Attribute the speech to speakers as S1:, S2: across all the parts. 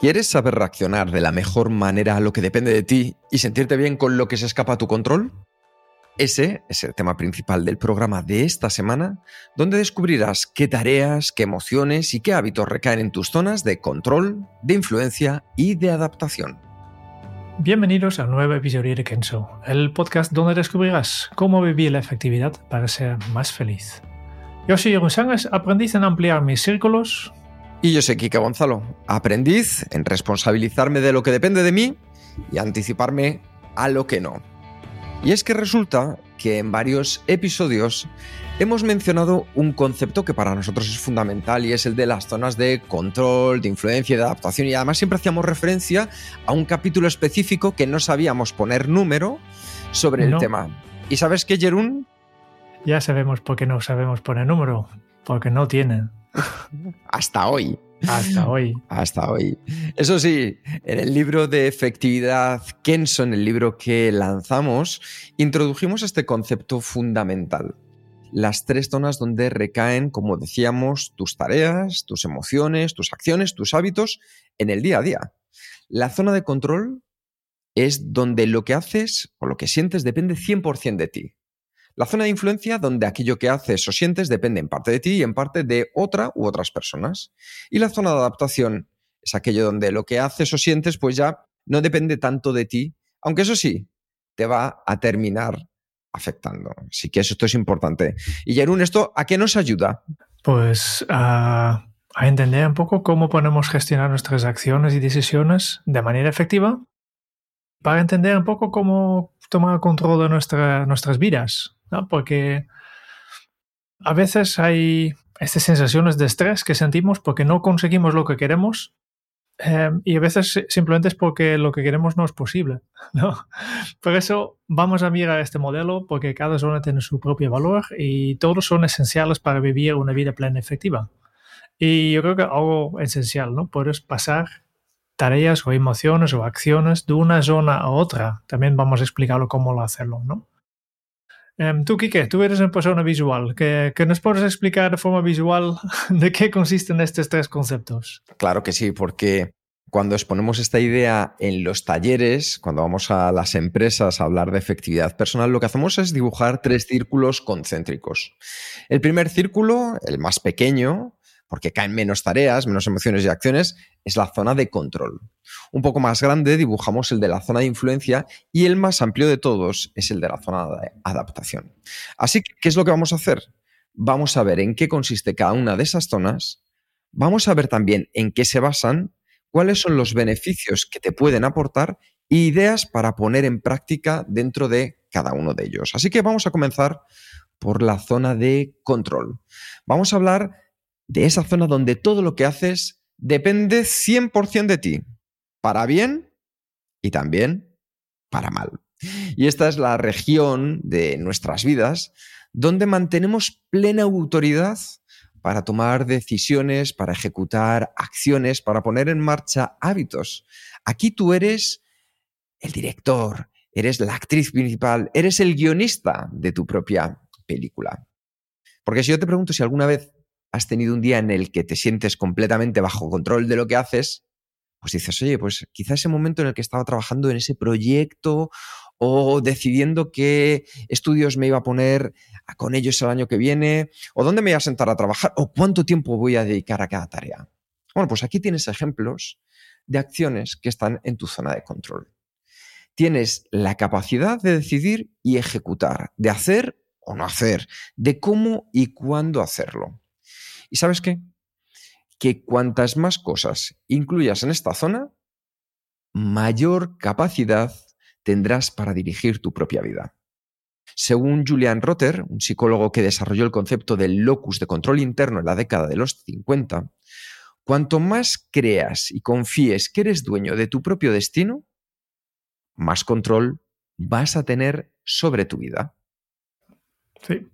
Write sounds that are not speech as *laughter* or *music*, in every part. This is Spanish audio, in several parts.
S1: ¿Quieres saber reaccionar de la mejor manera a lo que depende de ti y sentirte bien con lo que se escapa a tu control? Ese es el tema principal del programa de esta semana, donde descubrirás qué tareas, qué emociones y qué hábitos recaen en tus zonas de control, de influencia y de adaptación.
S2: Bienvenidos a un nuevo episodio de Kenzo, el podcast donde descubrirás cómo vivir la efectividad para ser más feliz. Yo soy Jeroen Sangas, aprendiz en ampliar mis círculos,
S1: y yo soy Kike Gonzalo, aprendiz en responsabilizarme de lo que depende de mí y anticiparme a lo que no. Y es que resulta que en varios episodios hemos mencionado un concepto que para nosotros es fundamental y es el de las zonas de control, de influencia y de adaptación. Y además siempre hacíamos referencia a un capítulo específico que no sabíamos poner número sobre el tema. ¿Y sabes qué, Jerún?
S2: Ya sabemos por qué no sabemos poner número, porque no tienen. *laughs*
S1: Hasta hoy.
S2: Hasta hoy.
S1: Hasta hoy. Eso sí, en el libro de efectividad Kenso, en el libro que lanzamos, introdujimos este concepto fundamental. Las tres zonas donde recaen, como decíamos, tus tareas, tus emociones, tus acciones, tus hábitos en el día a día. La zona de control es donde lo que haces o lo que sientes depende 100% de ti. La zona de influencia, donde aquello que haces o sientes depende en parte de ti y en parte de otra u otras personas. Y la zona de adaptación es aquello donde lo que haces o sientes pues ya no depende tanto de ti, aunque eso sí, te va a terminar afectando. Así que eso esto es importante. Y Jerún, ¿esto a qué nos ayuda?
S2: Pues a, a entender un poco cómo podemos gestionar nuestras acciones y decisiones de manera efectiva para entender un poco cómo tomar control de nuestra, nuestras vidas, porque a veces hay estas sensaciones de estrés que sentimos porque no conseguimos lo que queremos em, y a veces simplemente es porque lo que queremos no es posible. *laughs* ¿no? Por eso vamos a mirar este modelo porque cada zona tiene su propio valor y todos son esenciales para vivir una vida plena y efectiva. Y yo creo que algo esencial, ¿no? Puedes pasar tareas o emociones o acciones de una zona a otra. También vamos a explicarlo cómo hacerlo, ¿no? Em, tú, Kike, tú eres una persona visual. ¿Que, nos puedes explicar de forma visual *laughs* de qué consisten estos tres conceptos?
S1: Claro que sí, porque cuando exponemos esta idea en los talleres, cuando vamos a las empresas a hablar de efectividad personal, lo que hacemos es dibujar tres círculos concéntricos. El primer círculo, el más pequeño, porque caen menos tareas, menos emociones y acciones, es la zona de control. Un poco más grande dibujamos el de la zona de influencia y el más amplio de todos es el de la zona de adaptación. Así que, ¿qué es lo que vamos a hacer? Vamos a ver en qué consiste cada una de esas zonas, vamos a ver también en qué se basan, cuáles son los beneficios que te pueden aportar y ideas para poner en práctica dentro de cada uno de ellos. Así que vamos a comenzar por la zona de control. Vamos a hablar de esa zona donde todo lo que haces depende 100% de ti, para bien y también para mal. Y esta es la región de nuestras vidas donde mantenemos plena autoridad para tomar decisiones, para ejecutar acciones, para poner en marcha hábitos. Aquí tú eres el director, eres la actriz principal, eres el guionista de tu propia película. Porque si yo te pregunto si alguna vez has tenido un día en el que te sientes completamente bajo control de lo que haces, pues dices, oye, pues quizá ese momento en el que estaba trabajando en ese proyecto o decidiendo qué estudios me iba a poner con ellos el año que viene, o dónde me voy a sentar a trabajar, o cuánto tiempo voy a dedicar a cada tarea. Bueno, pues aquí tienes ejemplos de acciones que están en tu zona de control. Tienes la capacidad de decidir y ejecutar, de hacer o no hacer, de cómo y cuándo hacerlo. ¿Y sabes qué? Que cuantas más cosas incluyas en esta zona, mayor capacidad tendrás para dirigir tu propia vida. Según Julian Rotter, un psicólogo que desarrolló el concepto del locus de control interno en la década de los 50, cuanto más creas y confíes que eres dueño de tu propio destino, más control vas a tener sobre tu vida.
S2: Sí,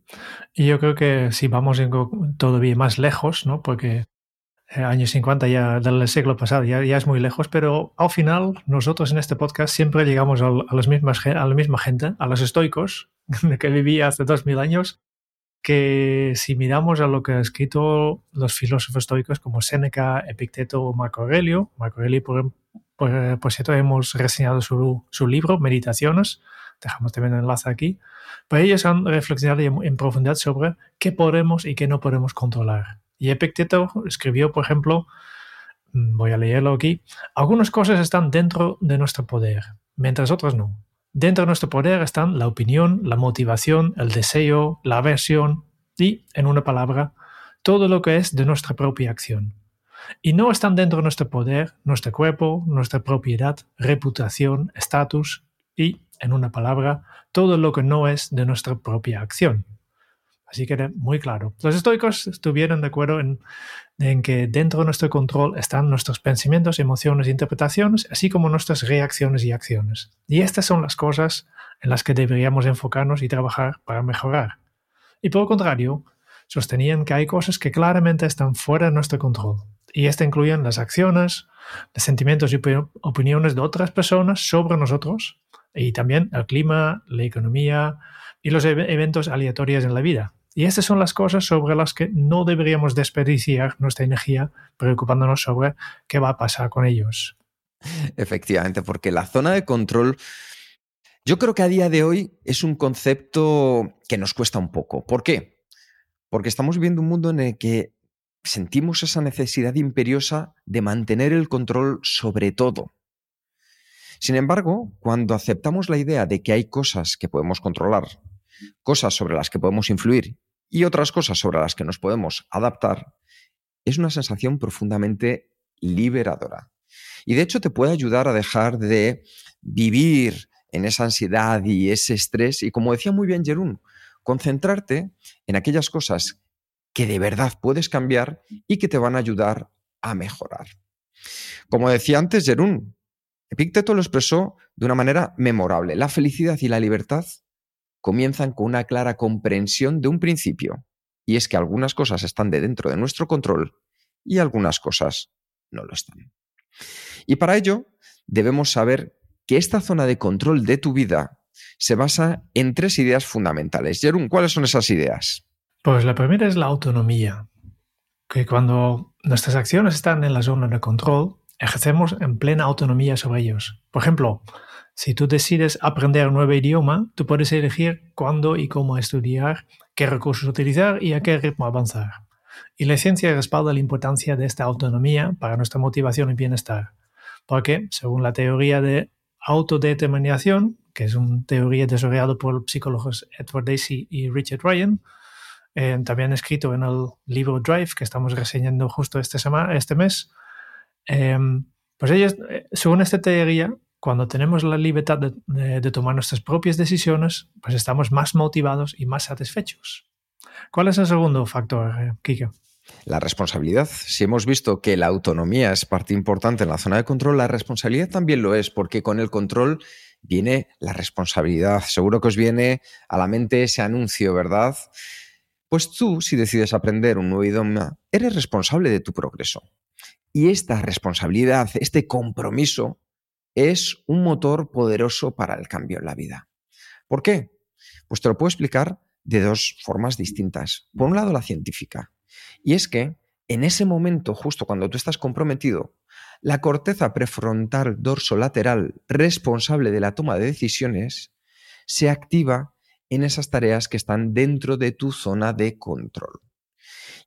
S2: y yo creo que si vamos todavía más lejos, ¿no? Porque eh, años 50 ya del siglo pasado ya, es muy lejos, pero al final nosotros en este podcast siempre llegamos a, las mismas, a la misma gente, a los estoicos *laughs* que vivía hace dos mil años, que si miramos a lo que han escrito los filósofos estoicos como Séneca, Epicteto o Marco Aurelio, Marco Aurelio por, por, cierto hemos reseñado su, su libro Meditaciones, dejamos también el enlace aquí, pero ellos han reflexionado en profundidad sobre qué podemos y qué no podemos controlar. Y Epicteto escribió, por ejemplo, mm, voy a leerlo aquí, algunas cosas están dentro de nuestro poder, mientras otras no. Dentro de nuestro poder están la opinión, la motivación, el deseo, la aversión y, en una palabra, todo lo que es de nuestra propia acción. Y no están dentro de nuestro poder nuestro cuerpo, nuestra propiedad, reputación, estatus y, en una palabra, todo lo que no es de nuestra propia acción. Así que muy claro. Los estoicos estuvieron de acuerdo en, que dentro de nuestro control están nuestros pensamientos, emociones e interpretaciones, así como nuestras reacciones y acciones. Y estas son las cosas en las que deberíamos enfocarnos y trabajar para mejorar. Y por el contrario, sostenían que hay cosas que claramente están fuera de nuestro control. Y esto incluyen las acciones, los sentimientos y opiniones de otras personas sobre nosotros, y también el clima, la economía y los eventos aleatorios en la vida. Y estas son las cosas sobre las que no deberíamos desperdiciar nuestra energía preocupándonos sobre qué va a pasar con ellos.
S1: Efectivamente, porque la zona de control, yo creo que a día de hoy es un concepto que nos cuesta un poco. ¿Por qué? Porque estamos viviendo un mundo en el que sentimos esa necesidad imperiosa de mantener el control sobre todo. Sin embargo, cuando aceptamos la idea de que hay cosas que podemos controlar, cosas sobre las que podemos influir y otras cosas sobre las que nos podemos adaptar, es una sensación profundamente liberadora. Y de hecho te puede ayudar a dejar de vivir en esa ansiedad y ese estrés y, como decía muy bien Jerún, concentrarte en aquellas cosas que de verdad puedes cambiar y que te van a ayudar a mejorar. Como decía antes Jerún, Epicteto lo expresó de una manera memorable. La felicidad y la libertad comienzan con una clara comprensión de un principio, y es que algunas cosas están de dentro de nuestro control y algunas cosas no lo están. Y para ello debemos saber que esta zona de control de tu vida se basa en tres ideas fundamentales. Jerún, ¿cuáles son esas ideas?
S2: Pues la primera es la autonomía, que cuando nuestras acciones están en la zona de control, ejercemos en plena autonomía sobre ellos. Por ejemplo, si tú decides aprender un nuevo idioma, tú puedes elegir cuándo y cómo estudiar, qué recursos utilizar y a qué ritmo avanzar. Y la ciencia respalda la importancia de esta autonomía para nuestra motivación y bienestar, porque, según la teoría de autodeterminación, que es una teoría desarrollada por los psicólogos Edward Dacey y Richard Ryan, eh, también escrito en el libro Drive, que estamos reseñando justo este, este mes, eh, pues ellos, eh, según esta teoría, cuando tenemos la libertad de, tomar nuestras propias decisiones, pues estamos más motivados y más satisfechos. ¿Cuál es el segundo factor, eh, Kike?
S1: La responsabilidad. Si hemos visto que la autonomía es parte importante en la zona de control, la responsabilidad también lo es, porque con el control viene la responsabilidad. Seguro que os viene a la mente ese anuncio, ¿verdad? Pues tú, si decides aprender un nuevo idioma, eres responsable de tu progreso. Y esta responsabilidad, este compromiso, es un motor poderoso para el cambio en la vida. ¿Por qué? Pues te lo puedo explicar de dos formas distintas. Por un lado, la científica. Y es que en ese momento, justo cuando tú estás comprometido, la corteza prefrontal dorsolateral responsable de la toma de decisiones se activa en esas tareas que están dentro de tu zona de control.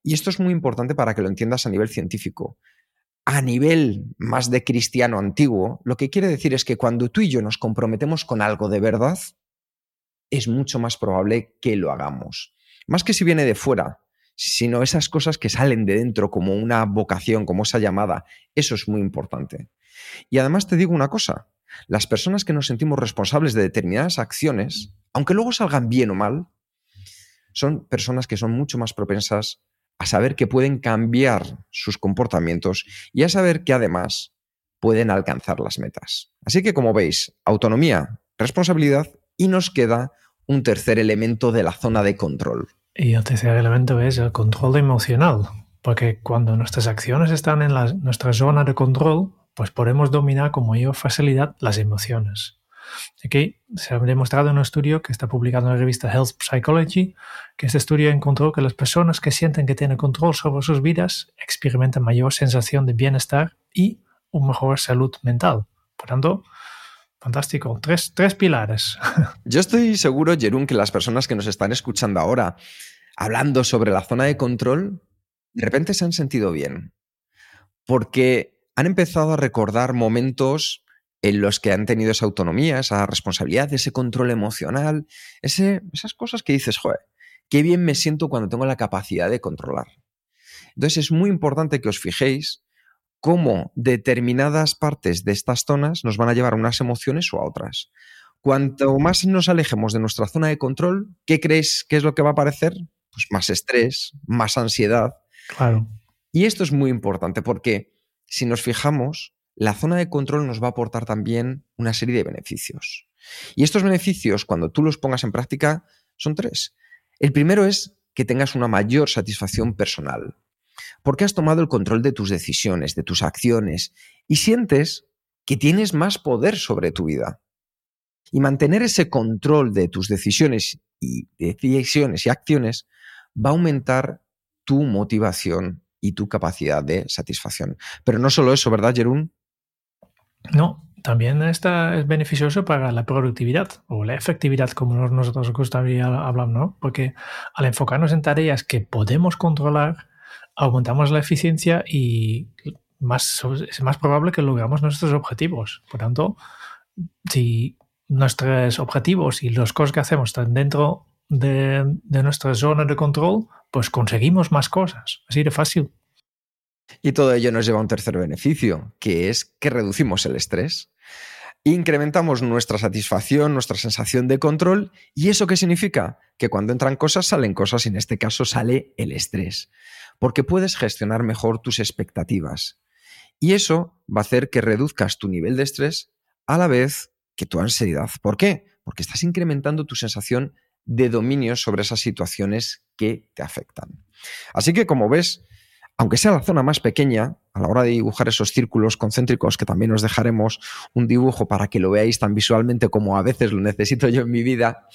S1: Y esto es muy importante para que lo entiendas a nivel científico a nivel más de cristiano antiguo, lo que quiere decir es que cuando tú y yo nos comprometemos con algo de verdad, es mucho más probable que lo hagamos. Más que si viene de fuera, sino esas cosas que salen de dentro como una vocación, como esa llamada, eso es muy importante. Y además te digo una cosa, las personas que nos sentimos responsables de determinadas acciones, aunque luego salgan bien o mal, son personas que son mucho más propensas a saber que pueden cambiar sus comportamientos y a saber que además pueden alcanzar las metas. Así que como veis, autonomía, responsabilidad y nos queda un tercer elemento de la zona de control.
S2: Y el tercer elemento es el control emocional, porque cuando nuestras acciones están en nuestra zona de control, pues podemos dominar con mayor facilidad las emociones. Aquí se ha demostrado en un estudio que está publicado en la revista Health Psychology que este estudio encontró que las personas que sienten que tienen control sobre sus vidas experimentan mayor sensación de bienestar y una mejor salud mental. Por tanto, fantástico. Tres, tres pilares. *laughs*
S1: Yo estoy seguro, Jerún, que las personas que nos están escuchando ahora hablando sobre la zona de control, de repente se han sentido bien. Porque han empezado a recordar momentos en los que han tenido esa autonomía, esa responsabilidad, ese control emocional, ese, esas cosas que dices, joder, qué bien me siento cuando tengo la capacidad de controlar. Entonces es muy importante que os fijéis cómo determinadas partes de estas zonas nos van a llevar a unas emociones o a otras. Cuanto más nos alejemos de nuestra zona de control, ¿qué crees que es lo que va a aparecer? Pues más estrés, más ansiedad.
S2: Claro.
S1: Y esto es muy importante porque si nos fijamos, la zona de control nos va a aportar también una serie de beneficios. Y estos beneficios, cuando tú los pongas en práctica, son tres. El primero es que tengas una mayor satisfacción personal, porque has tomado el control de tus decisiones, de tus acciones, y sientes que tienes más poder sobre tu vida. Y mantener ese control de tus decisiones y decisiones y acciones va a aumentar tu motivación y tu capacidad de satisfacción. Pero no solo eso, ¿verdad, Jerún?
S2: No, también está, es beneficioso para la productividad o la efectividad, como nosotros gustaría hablar, ¿no? Porque al enfocarnos en tareas que podemos controlar, aumentamos la eficiencia y más, es más probable que logramos nuestros objetivos. Por tanto, si nuestros objetivos y las cosas que hacemos están dentro de, de nuestra zona de control, pues conseguimos más cosas. Así de fácil.
S1: Y todo ello nos lleva a un tercer beneficio, que es que reducimos el estrés. Incrementamos nuestra satisfacción, nuestra sensación de control. ¿Y eso qué significa? Que cuando entran cosas salen cosas y en este caso sale el estrés. Porque puedes gestionar mejor tus expectativas. Y eso va a hacer que reduzcas tu nivel de estrés a la vez que tu ansiedad. ¿Por qué? Porque estás incrementando tu sensación de dominio sobre esas situaciones que te afectan. Así que como ves, aunque sea la zona más pequeña, a la hora de dibujar esos círculos concéntricos, que también os dejaremos un dibujo para que lo veáis tan visualmente como a veces lo necesito yo en mi vida,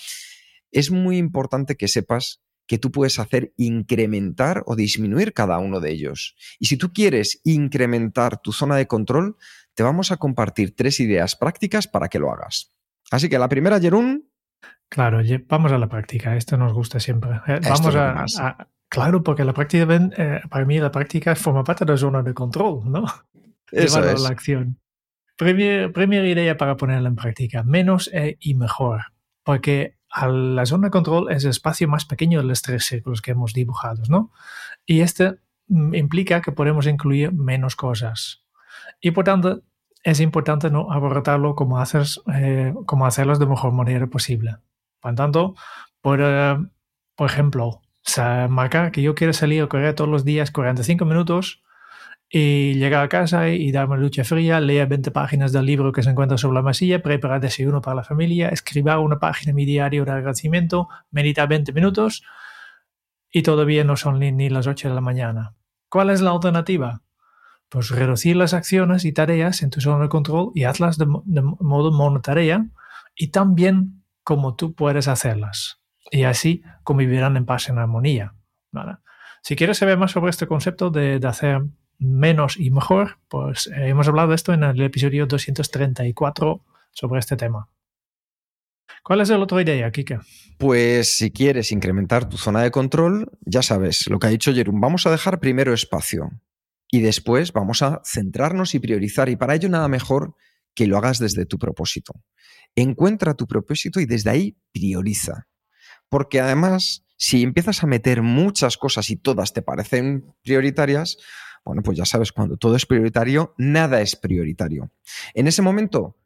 S1: es muy importante que sepas que tú puedes hacer incrementar o disminuir cada uno de ellos. Y si tú quieres incrementar tu zona de control, te vamos a compartir tres ideas prácticas para que lo hagas. Así que la primera, Jerún.
S2: Claro, vamos a la práctica. Esto nos gusta siempre. Eh, vamos a, Claro, porque la práctica, eh, para mí la práctica forma parte de la zona de control, ¿no? *laughs*
S1: Eso es.
S2: la acción. primera idea para ponerla en práctica, menos e y mejor. Porque la zona de control es el espacio más pequeño de los tres círculos que hemos dibujado, ¿no? Y este mm, implica que podemos incluir menos cosas. Y por tanto, es importante no abordarlo como, haces, eh, como hacerlos de mejor manera posible. Por tanto, por, eh, por ejemplo, sea, marcar que yo quiero salir a correr todos los días 45 minutos y llegar a casa y darme una ducha fría, leer 20 páginas del libro que se encuentra sobre la masilla, preparar desayuno para la familia, escribir una página en mi diario de agradecimiento, meditar 20 minutos y todavía no son ni, las 8 de la mañana. ¿Cuál es la alternativa? Pues reducir las acciones y tareas en tu zona de control y hazlas de, de modo monotarea y también como tú puedes hacerlas y así convivirán en paz, en armonía. Si quieres saber más sobre este concepto de, hacer menos y mejor, pues eh, hemos hablado de esto en el episodio 234 sobre este tema. ¿Cuál es la otra idea, Kike?
S1: Pues si quieres incrementar tu zona de control, ya sabes lo que ha dicho Jerón, vamos a dejar primero espacio y después vamos a centrarnos y priorizar y para ello nada mejor que lo hagas desde tu propósito. Encuentra tu propósito y desde ahí prioriza. Porque además, si empiezas a meter muchas cosas y todas te parecen prioritarias, bueno, pues ya sabes, cuando todo es prioritario, nada es prioritario. En ese momento,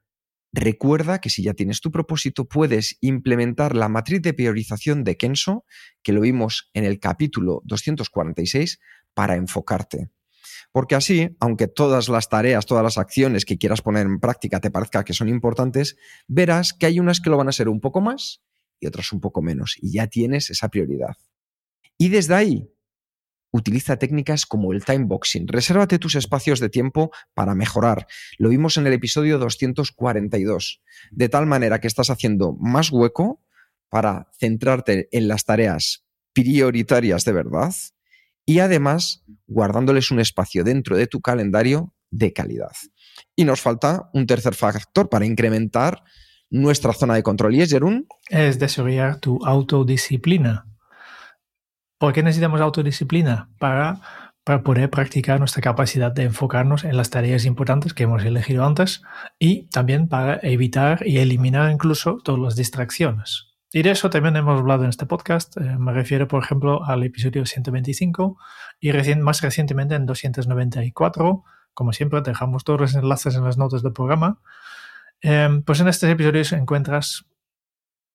S1: recuerda que si ya tienes tu propósito, puedes implementar la matriz de priorización de Kenso, que lo vimos en el capítulo 246, para enfocarte. Porque así, aunque todas las tareas, todas las acciones que quieras poner en práctica te parezca que son importantes, verás que hay unas que lo van a ser un poco más y otras un poco menos, y ya tienes esa prioridad. Y desde ahí, utiliza técnicas como el time boxing. Resérvate tus espacios de tiempo para mejorar. Lo vimos en el episodio 242. De tal manera que estás haciendo más hueco para centrarte en las tareas prioritarias de verdad y además guardándoles un espacio dentro de tu calendario de calidad. Y nos falta un tercer factor para incrementar nuestra zona de control. ¿Y es, Jerún?
S2: Es desarrollar tu autodisciplina. ¿Por qué necesitamos autodisciplina? Para, para poder practicar nuestra capacidad de enfocarnos en las tareas importantes que hemos elegido antes y también para evitar y eliminar incluso todas las distracciones. Y de eso también hemos hablado en este podcast. Eh, me refiero, por ejemplo, al episodio 125 y más recientemente en 294. Como siempre, dejamos todos los enlaces en las notas del programa. Em, pues en estos episodios encuentras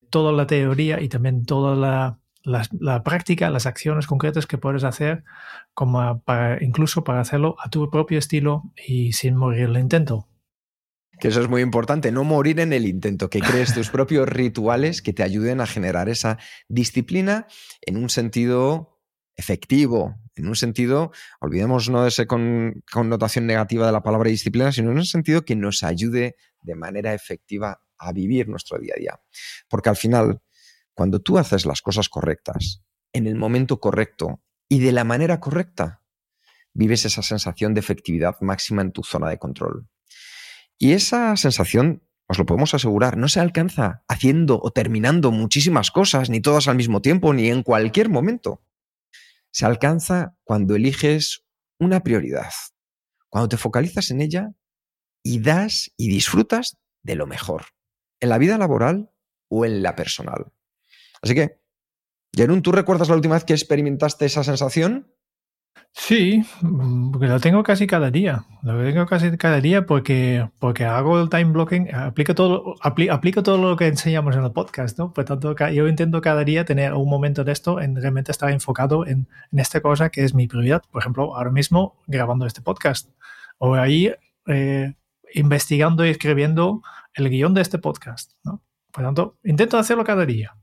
S2: toda la teoría y también toda la, la, práctica, las acciones concretas que puedes hacer, como para, incluso para hacerlo a tu propio estilo y sin morir el intento.
S1: Que eso es muy importante, no morir en el intento, que crees *laughs* tus propios rituales que te ayuden a generar esa disciplina en un sentido efectivo, en un sentido, olvidemos no de esa connotación negativa de la palabra disciplina, sino en un sentido que nos ayude de manera efectiva a vivir nuestro día a día. Porque al final, cuando tú haces las cosas correctas, en el momento correcto y de la manera correcta, vives esa sensación de efectividad máxima en tu zona de control. Y esa sensación, os lo podemos asegurar, no se alcanza haciendo o terminando muchísimas cosas, ni todas al mismo tiempo, ni en cualquier momento. Se alcanza cuando eliges una prioridad, cuando te focalizas en ella y das y disfrutas de lo mejor, en la vida laboral o en la personal. Así que, Jerún, ¿tú recuerdas la última vez que experimentaste esa sensación?
S2: Sí, porque lo tengo casi cada día. Lo tengo casi cada día porque, porque hago el time blocking, aplico todo, aplico todo lo que enseñamos en el podcast, ¿no? Por tanto, yo intento cada día tener un momento de esto en realmente estar enfocado en, en esta cosa que es mi prioridad. Por ejemplo, ahora mismo grabando este podcast. O ahí eh, investigando y escribiendo el guion de este podcast, ¿no? Por tanto, intento hacerlo cada día.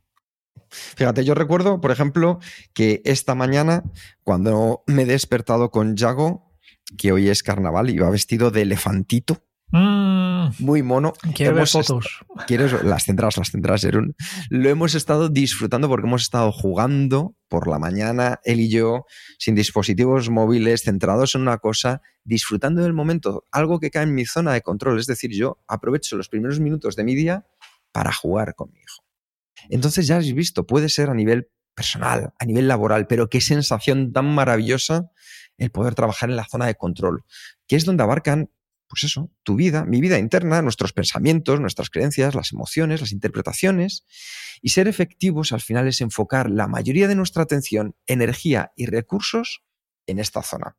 S1: Fíjate, yo recuerdo, por ejemplo, que esta mañana, cuando me he despertado con Yago, que hoy es carnaval, iba vestido de elefantito.
S2: Mm.
S1: muy mono.
S2: Quiero ver fotos.
S1: ¿Quieres? Las tendrás, las tendrás, Jerún. Lo hemos estado disfrutando porque hemos estado jugando por la mañana, él y yo, sin dispositivos móviles, centrados en una cosa, disfrutando del momento, algo que cae en mi zona de control. Es decir, yo aprovecho los primeros minutos de mi día para jugar con mi hijo. Entonces ya has visto, puede ser a nivel personal, a nivel laboral, pero qué sensación tan maravillosa el poder trabajar en la zona de control, que es donde abarcan, pues eso, tu vida, mi vida interna, nuestros pensamientos, nuestras creencias, las emociones, las interpretaciones. Y ser efectivos al final es enfocar la mayoría de nuestra atención, energía y recursos en esta zona.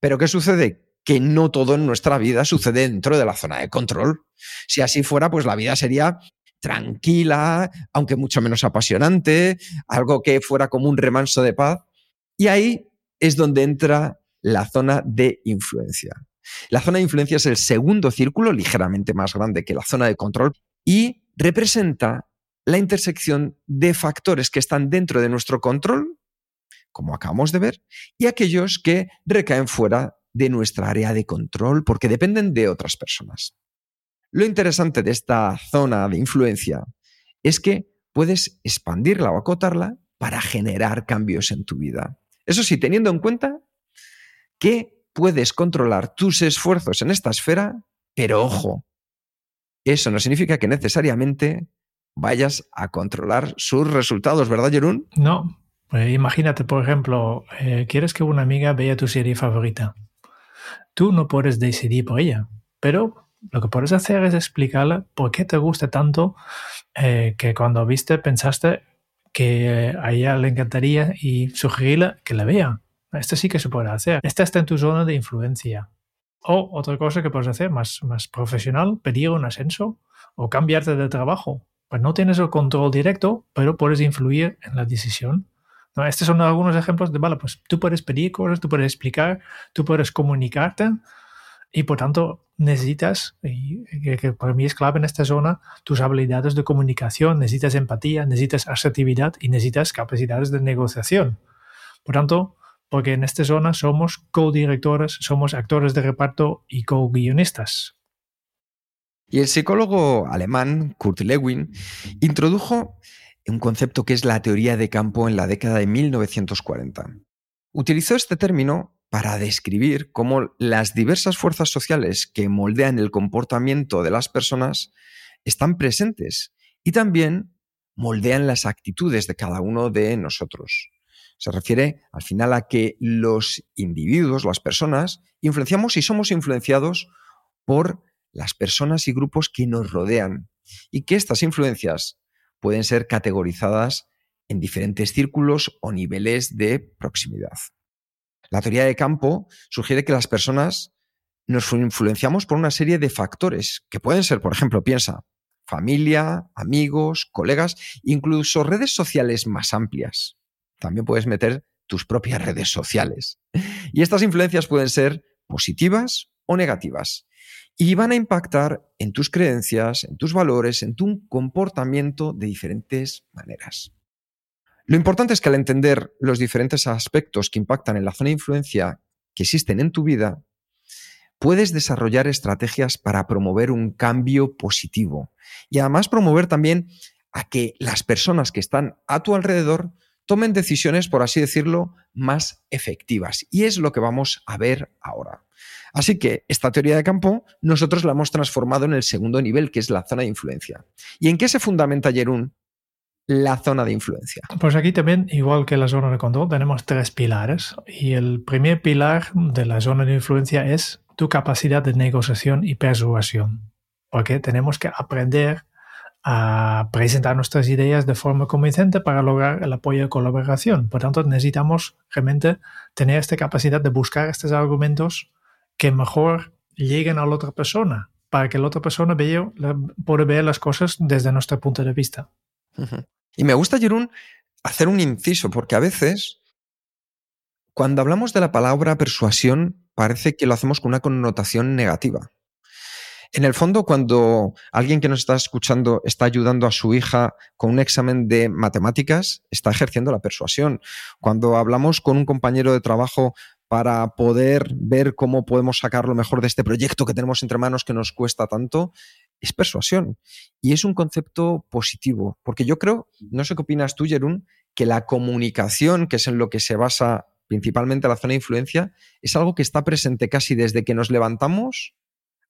S1: Pero ¿qué sucede? Que no todo en nuestra vida sucede dentro de la zona de control. Si así fuera, pues la vida sería tranquila, aunque mucho menos apasionante, algo que fuera como un remanso de paz. Y ahí es donde entra la zona de influencia. La zona de influencia es el segundo círculo, ligeramente más grande que la zona de control, y representa la intersección de factores que están dentro de nuestro control, como acabamos de ver, y aquellos que recaen fuera de nuestra área de control porque dependen de otras personas. Lo interesante de esta zona de influencia es que puedes expandirla o acotarla para generar cambios en tu vida. Eso sí, teniendo en cuenta que puedes controlar tus esfuerzos en esta esfera, pero ojo, eso no significa que necesariamente vayas a controlar sus resultados, ¿verdad, Jerún?
S2: No. Pues imagínate, por ejemplo, eh, quieres que una amiga vea tu serie favorita. Tú no puedes decidir por ella, pero lo que puedes hacer es explicarle por qué te gusta tanto eh, que cuando viste pensaste que a ella le encantaría y sugerirle que la vea. Esto sí que se puede hacer. Esta está en tu zona de influencia. O otra cosa que puedes hacer más, más profesional, pedir un ascenso o cambiarte de trabajo. Pues no tienes el control directo, pero puedes influir en la decisión. ¿No? Estos son algunos ejemplos de, vale, pues tú puedes pedir cosas, tú puedes explicar, tú puedes comunicarte y por tanto necesitas, y que para mí es clave en esta zona, tus habilidades de comunicación, necesitas empatía, necesitas asertividad y necesitas capacidades de negociación. Por tanto, porque en esta zona somos co-directores, somos actores de reparto y co-guionistas.
S1: Y el psicólogo alemán Kurt Lewin introdujo un concepto que es la teoría de campo en la década de 1940. Utilizó este término para describir cómo las diversas fuerzas sociales que moldean el comportamiento de las personas están presentes y también moldean las actitudes de cada uno de nosotros. Se refiere al final a que los individuos, las personas, influenciamos y somos influenciados por las personas y grupos que nos rodean y que estas influencias pueden ser categorizadas en diferentes círculos o niveles de proximidad. La teoría de campo sugiere que las personas nos influenciamos por una serie de factores que pueden ser, por ejemplo, piensa, familia, amigos, colegas, incluso redes sociales más amplias. También puedes meter tus propias redes sociales. Y estas influencias pueden ser positivas o negativas. Y van a impactar en tus creencias, en tus valores, en tu comportamiento de diferentes maneras. Lo importante es que al entender los diferentes aspectos que impactan en la zona de influencia que existen en tu vida, puedes desarrollar estrategias para promover un cambio positivo y además promover también a que las personas que están a tu alrededor tomen decisiones, por así decirlo, más efectivas. Y es lo que vamos a ver ahora. Así que esta teoría de campo nosotros la hemos transformado en el segundo nivel, que es la zona de influencia. ¿Y en qué se fundamenta Jerún la zona de influencia?
S2: Pues aquí también, igual que la zona de control, tenemos tres pilares. Y el primer pilar de la zona de influencia es tu capacidad de negociación y persuasión. Porque tenemos que aprender a presentar nuestras ideas de forma convincente para lograr el apoyo de colaboración. Por tanto, necesitamos realmente tener esta capacidad de buscar estos argumentos que mejor lleguen a la otra persona, para que la otra persona vea, pueda ver las cosas desde nuestro punto de vista.
S1: Y me gusta, Jerún, hacer un inciso, porque a veces, cuando hablamos de la palabra persuasión, parece que lo hacemos con una connotación negativa. En el fondo, cuando alguien que nos está escuchando está ayudando a su hija con un examen de matemáticas, está ejerciendo la persuasión. Cuando hablamos con un compañero de trabajo para poder ver cómo podemos sacar lo mejor de este proyecto que tenemos entre manos que nos cuesta tanto, es persuasión. Y es un concepto positivo, porque yo creo, no sé qué opinas tú, Jerún, que la comunicación, que es en lo que se basa principalmente la zona de influencia, es algo que está presente casi desde que nos levantamos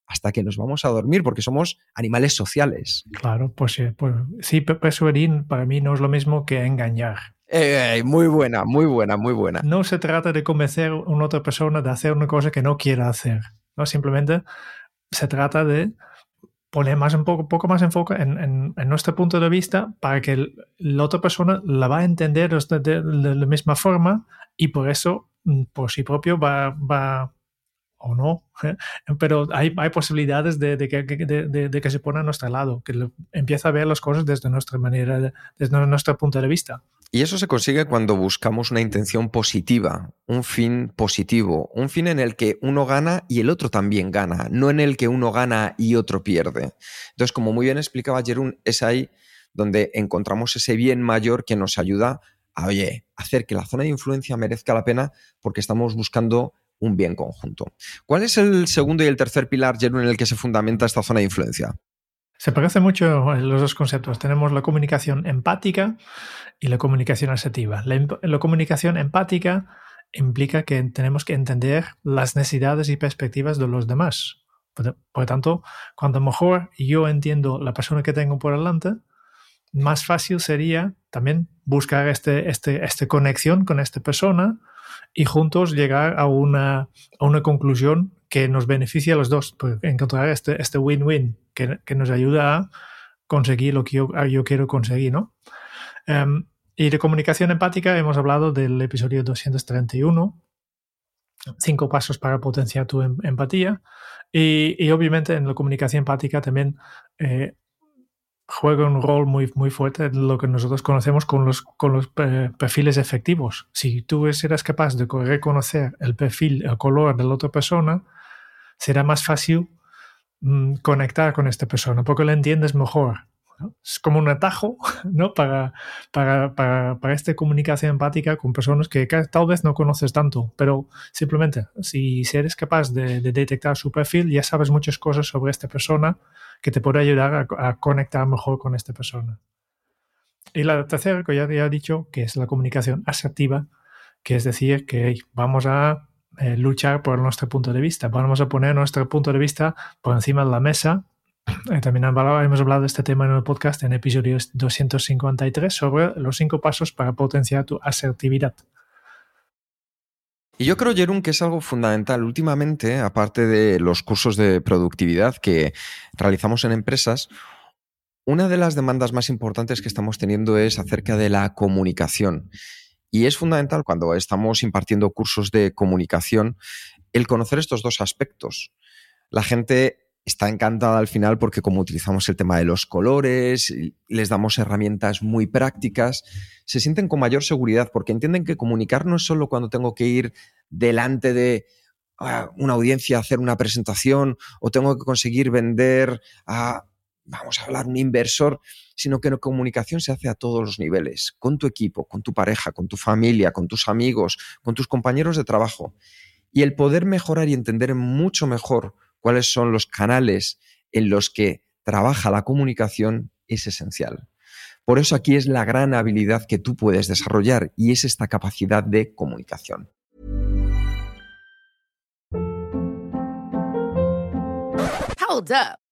S1: hasta que nos vamos a dormir, porque somos animales sociales.
S2: Claro, pues sí, pues, sí persuadir para mí no es lo mismo que engañar.
S1: Eh, muy buena, muy buena, muy buena.
S2: No se trata de convencer a una otra persona de hacer una cosa que no quiera hacer, ¿no? Simplemente se trata de poner más un poco, poco más enfoque en, en, nuestro punto de vista para que la otra persona la va a entender de, la misma forma y por eso mm, por sí propio va, va o no, *laughs* pero hay, posibilidades de, que, se ponga a nuestro lado, que empieza a ver las cosas desde nuestra manera, desde nuestro punto de vista.
S1: Y eso se consigue cuando buscamos una intención positiva, un fin positivo, un fin en el que uno gana y el otro también gana, no en el que uno gana y otro pierde. Entonces, como muy bien explicaba Jerún, es ahí donde encontramos ese bien mayor que nos ayuda a, oye, hacer que la zona de influencia merezca la pena porque estamos buscando un bien conjunto. ¿Cuál es el segundo y el tercer pilar, Jerún, en el que se fundamenta esta zona de influencia?
S2: Se parece mucho los dos conceptos. Tenemos la comunicación empática y la comunicación asertiva. La, comunicación empática implica que tenemos que entender las necesidades y perspectivas de los demás. Por, lo tanto, cuando mejor yo entiendo la persona que tengo por delante, más fácil sería también buscar este, este, esta conexión con esta persona y juntos llegar a una, a una conclusión que nos beneficie a los dos, pues encontrar este, este win-win que, que, nos ayuda a conseguir lo que yo, yo quiero conseguir, ¿no? Um, y de comunicación empática hemos hablado del episodio 231, cinco pasos para potenciar tu em, empatía. Y, obviamente en la comunicación empática también eh, juega un rol muy, muy fuerte en lo que nosotros conocemos con los, con los eh, perfiles efectivos. Si tú eres capaz de reconocer el perfil, el color de la otra persona, será más fácil mm, conectar con esta persona porque la entiendes mejor. Es como un atajo *laughs* ¿no? para, para, para, para, esta comunicación empática con personas que tal vez no conoces tanto, pero simplemente si, eres capaz de, detectar su perfil, ya sabes muchas cosas sobre esta persona que te puede ayudar a, conectar mejor con esta persona. Y la tercera, que ya, he dicho, que es la comunicación asertiva, que es decir, que vamos a eh, luchar por nuestro punto de vista, vamos a poner nuestro punto de vista por encima de la mesa *clears throat* eh, también hemos hablado de este tema en el podcast en episodio 253 sobre los cinco pasos para potenciar tu asertividad.
S1: Y yo creo, Jerón, que es algo fundamental. Últimamente, aparte de los cursos de productividad que realizamos en empresas, una de las demandas más importantes que estamos teniendo es acerca de la comunicación. Y es fundamental cuando estamos impartiendo cursos de comunicación el conocer estos dos aspectos. La gente está encantada al final porque como utilizamos el tema de los colores, les damos herramientas muy prácticas, se sienten con mayor seguridad porque entienden que comunicar no es solo cuando tengo que ir delante de ah, una audiencia a hacer una presentación o tengo que conseguir vender a, vamos a hablar, un inversor, sino que la comunicación se hace a todos los niveles, con tu equipo, con tu pareja, con tu familia, con tus amigos, con tus compañeros de trabajo. Y el poder mejorar y entender mucho mejor cuáles son los canales en los que trabaja la comunicación es esencial. Por eso aquí es la gran habilidad que tú puedes desarrollar y es esta capacidad de comunicación.
S3: Hold up.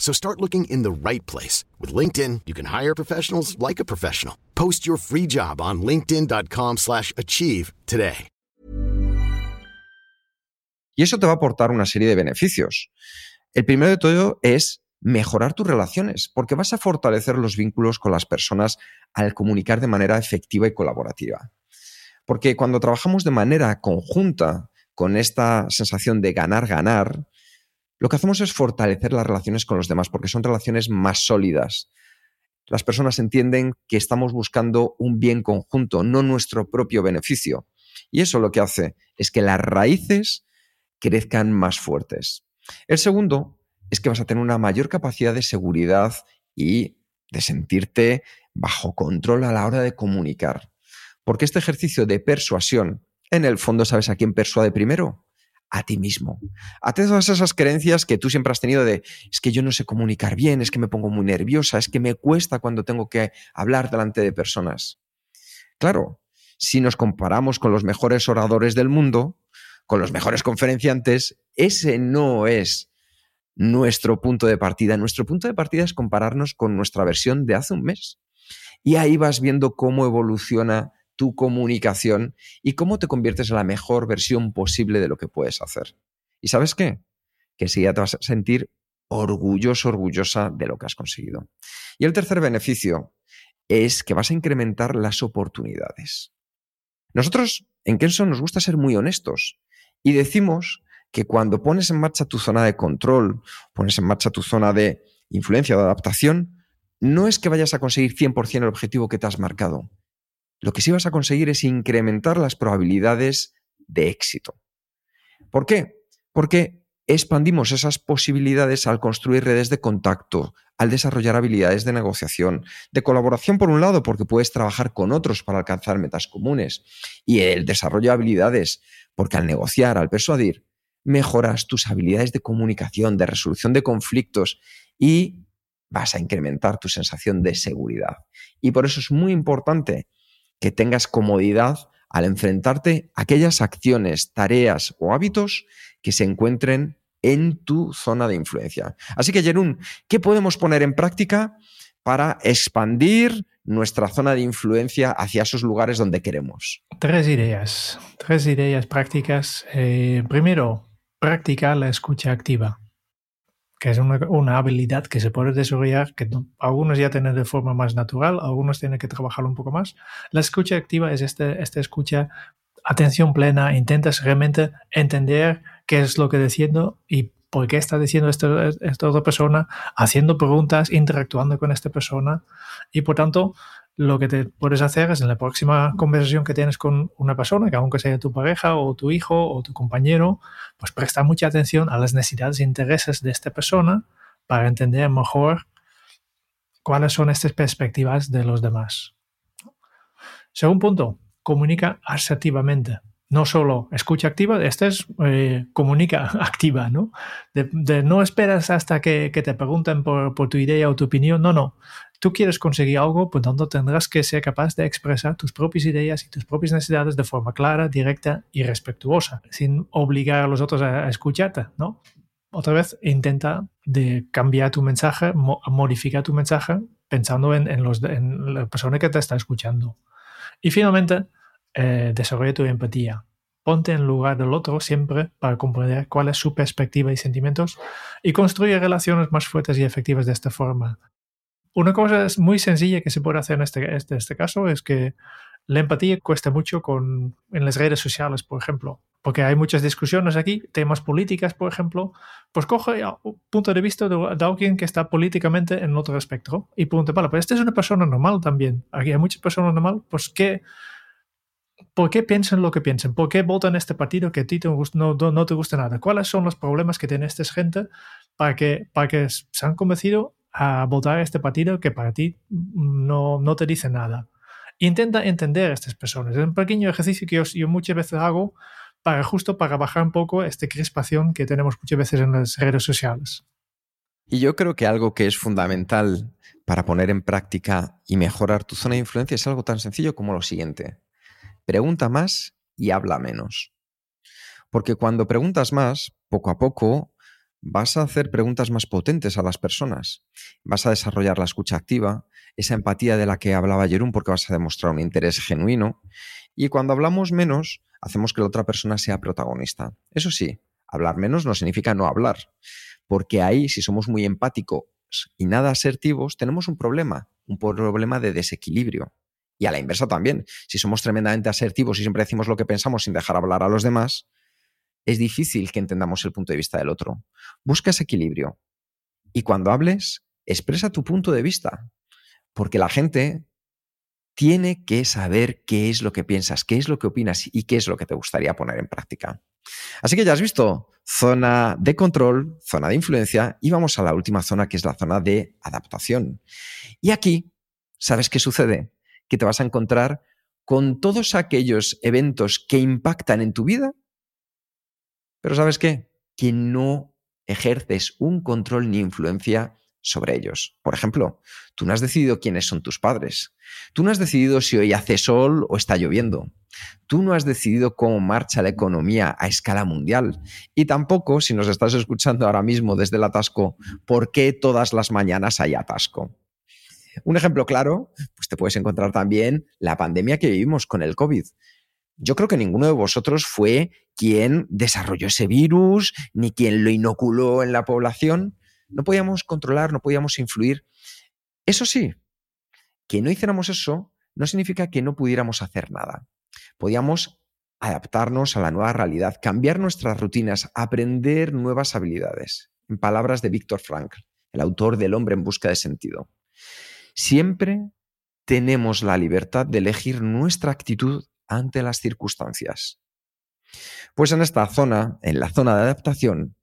S4: So start looking in the right place. With LinkedIn, you can hire professionals like a professional. Post your free job on linkedin.com slash achieve today.
S1: Y eso te va a aportar una serie de beneficios. El primero de todo es mejorar tus relaciones, porque vas a fortalecer los vínculos con las personas al comunicar de manera efectiva y colaborativa. Porque cuando trabajamos de manera conjunta, con esta sensación de ganar-ganar, lo que hacemos es fortalecer las relaciones con los demás, porque son relaciones más sólidas. Las personas entienden que estamos buscando un bien conjunto, no nuestro propio beneficio. Y eso lo que hace es que las raíces crezcan más fuertes. El segundo es que vas a tener una mayor capacidad de seguridad y de sentirte bajo control a la hora de comunicar. Porque este ejercicio de persuasión, en el fondo, ¿sabes a quién persuade primero? A ti mismo. A todas esas creencias que tú siempre has tenido de es que yo no sé comunicar bien, es que me pongo muy nerviosa, es que me cuesta cuando tengo que hablar delante de personas. Claro, si nos comparamos con los mejores oradores del mundo, con los mejores conferenciantes, ese no es nuestro punto de partida. Nuestro punto de partida es compararnos con nuestra versión de hace un mes. Y ahí vas viendo cómo evoluciona tu comunicación y cómo te conviertes en la mejor versión posible de lo que puedes hacer. ¿Y sabes qué? Que si ya te vas a sentir orgulloso, orgullosa de lo que has conseguido. Y el tercer beneficio es que vas a incrementar las oportunidades. Nosotros en Kenson nos gusta ser muy honestos y decimos que cuando pones en marcha tu zona de control, pones en marcha tu zona de influencia o de adaptación, no es que vayas a conseguir 100% el objetivo que te has marcado. Lo que sí vas a conseguir es incrementar las probabilidades de éxito. ¿Por qué? Porque expandimos esas posibilidades al construir redes de contacto, al desarrollar habilidades de negociación, de colaboración por un lado, porque puedes trabajar con otros para alcanzar metas comunes, y el desarrollo de habilidades, porque al negociar, al persuadir, mejoras tus habilidades de comunicación, de resolución de conflictos y vas a incrementar tu sensación de seguridad. Y por eso es muy importante que tengas comodidad al enfrentarte a aquellas acciones, tareas o hábitos que se encuentren en tu zona de influencia. Así que, Jerún, ¿qué podemos poner en práctica para expandir nuestra zona de influencia hacia esos lugares donde queremos?
S2: Tres ideas, tres ideas prácticas. Eh, primero, practicar la escucha activa, que es una, habilidad que se puede desarrollar, que algunos ya tienen de forma más natural, algunos tienen que trabajarlo un poco más. La escucha activa es este, esta escucha atención plena, intentas realmente entender qué es lo que diciendo y por qué está diciendo esta, esta otra persona, haciendo preguntas, interactuando con esta persona y por tanto lo que te puedes hacer es en la próxima conversación que tienes con una persona, que aunque sea tu pareja o tu hijo o tu compañero, pues presta mucha atención a las necesidades e intereses de esta persona para entender mejor cuáles son estas perspectivas de los demás. Segundo punto, comunica asertivamente. No solo escucha activa, esta es eh, comunica *laughs* activa, ¿no? De, no esperas hasta que, te pregunten por, tu idea o tu opinión, no, no. Tú quieres conseguir algo, pues tanto tendrás que ser capaz de expresar tus propias ideas y tus propias necesidades de forma clara, directa y respetuosa, sin obligar a los otros a, escucharte, ¿no? Otra vez, intenta de cambiar tu mensaje, modificar tu mensaje pensando en, los, en la persona que te está escuchando. Y finalmente, eh, desarrolla tu empatía. Ponte en lugar del otro siempre para comprender cuál es su perspectiva y sentimientos y construye relaciones más fuertes y efectivas de esta forma. Una cosa muy sencilla que se puede hacer en este, este, este caso es que la empatía cuesta mucho con, en las redes sociales, por ejemplo, porque hay muchas discusiones aquí, temas políticas, por ejemplo, pues coge un punto de vista de, alguien que está políticamente en otro espectro y pregunta, vale, pues esta es una persona normal también, aquí hay muchas personas normales, pues ¿qué, ¿por qué piensan lo que piensan? ¿Por qué votan este partido que a ti no, no, te gusta nada? ¿Cuáles son los problemas que tiene esta gente para que, para que se han convencido a votar este partido que para ti no, no te dice nada? Intenta entender a estas personas. Es un pequeño ejercicio que yo, muchas veces hago para justo para bajar un poco esta crispación que tenemos muchas veces en las redes sociales.
S1: Y yo creo que algo que es fundamental para poner en práctica y mejorar tu zona de influencia es algo tan sencillo como lo siguiente. Pregunta más y habla menos. Porque cuando preguntas más, poco a poco vas a hacer preguntas más potentes a las personas. Vas a desarrollar la escucha activa, esa empatía de la que hablaba Jerón, porque vas a demostrar un interés genuino. Y cuando hablamos menos, hacemos que la otra persona sea protagonista. Eso sí, hablar menos no significa no hablar, porque ahí, si somos muy empáticos y nada asertivos, tenemos un problema, un problema de desequilibrio. Y a la inversa también, si somos tremendamente asertivos y siempre decimos lo que pensamos sin dejar hablar a los demás, es difícil que entendamos el punto de vista del otro. Busca ese equilibrio. Y cuando hables, expresa tu punto de vista. Porque la gente tiene que saber qué es lo que piensas, qué es lo que opinas y qué es lo que te gustaría poner en práctica. Así que ya has visto zona de control, zona de influencia y vamos a la última zona que es la zona de adaptación. Y aquí, ¿sabes qué sucede? Que te vas a encontrar con todos aquellos eventos que impactan en tu vida pero ¿sabes qué? Que no ejerces un control ni influencia sobre ellos. Por ejemplo, tú no has decidido quiénes son tus padres. Tú no has decidido si hoy hace sol o está lloviendo. Tú no has decidido cómo marcha la economía a escala mundial. Y tampoco, si nos estás escuchando ahora mismo desde el atasco, por qué todas las mañanas hay atasco. Un ejemplo claro, pues te puedes encontrar también la pandemia que vivimos con el COVID. Yo creo que ninguno de vosotros fue quien desarrolló ese virus, ni quien lo inoculó en la población. No podíamos controlar, no podíamos influir. Eso sí, que no hiciéramos eso no significa que no pudiéramos hacer nada. Podíamos adaptarnos a la nueva realidad, cambiar nuestras rutinas, aprender nuevas habilidades. En palabras de Víctor Frankl, el autor del Hombre en Busca de Sentido. Siempre tenemos la libertad de elegir nuestra actitud ante las circunstancias. Pues en esta zona, en la zona de adaptación,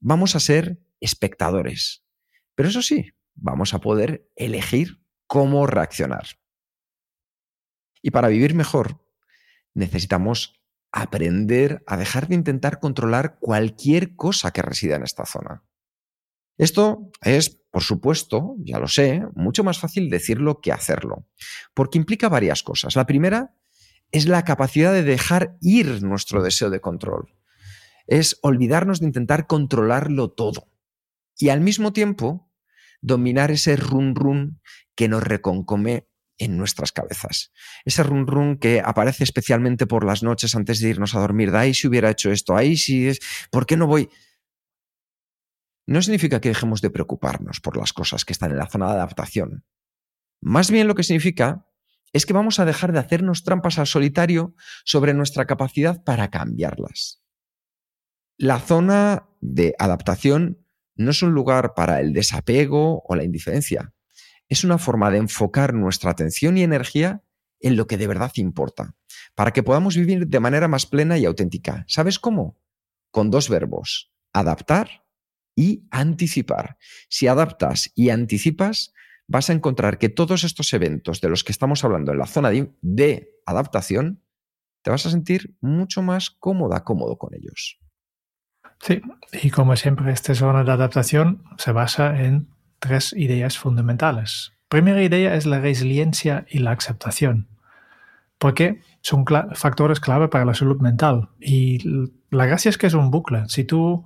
S1: vamos a ser espectadores. Pero eso sí, vamos a poder elegir cómo reaccionar. Y para vivir mejor, necesitamos aprender a dejar de intentar controlar cualquier cosa que resida en esta zona. Esto es, por supuesto, ya lo sé, mucho más fácil decirlo que hacerlo, porque implica varias cosas. La primera es la capacidad de dejar ir nuestro deseo de control. Es olvidarnos de intentar controlarlo todo. Y al mismo tiempo, dominar ese run run que nos reconcome en nuestras cabezas. Ese run run que aparece especialmente por las noches antes de irnos a dormir. De ahí si hubiera hecho esto, ahí si es. ¿Por qué no voy? No significa que dejemos de preocuparnos por las cosas que están en la zona de adaptación. Más bien lo que significa es que vamos a dejar de hacernos trampas al solitario sobre nuestra capacidad para cambiarlas. La zona de adaptación no es un lugar para el desapego o la indiferencia es una forma de enfocar nuestra atención y energía en lo que de verdad importa, para que podamos vivir de manera más plena y auténtica. ¿Sabes cómo? Con dos verbos, adaptar y anticipar. Si adaptas y anticipas, vas a encontrar que todos estos eventos de los que estamos hablando en la zona de, adaptación, te vas a sentir mucho más cómoda, cómodo con ellos.
S2: Sí, y como siempre, esta zona de adaptación se basa en tres ideas fundamentales. Primera idea es la resiliencia y la aceptación, porque son factores clave para la salud mental. Y la gracia es que es un bucle. Si tú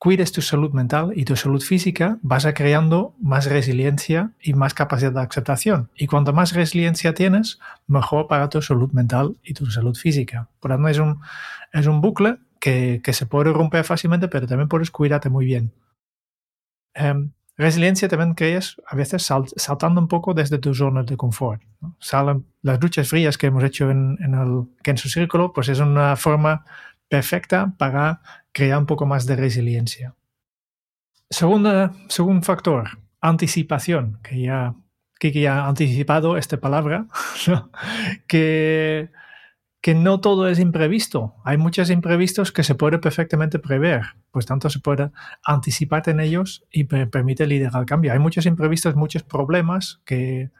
S2: cuides tu salud mental y tu salud física, vas a creando más resiliencia y más capacidad de aceptación. Y cuanto más resiliencia tienes, mejor para tu salud mental y tu salud física. Por lo tanto, es un, es un bucle que, que se puede romper fácilmente, pero también puedes cuidarte muy bien. Em, Resiliencia también crees a veces saltando un poco desde tu zona de confort. Salen las duchas frías que hemos hecho en, el Kenzo Círculo, pues es una forma perfecta para crear un poco más de resiliencia. Segundo, segundo factor, anticipación, que ya que ya ha anticipado esta palabra, *laughs* que que no todo es imprevisto. Hay muchos imprevistos que se puede perfectamente prever, pues tanto se puede anticiparte en ellos y permite liderar el cambio. Hay muchos imprevistos, muchos problemas que,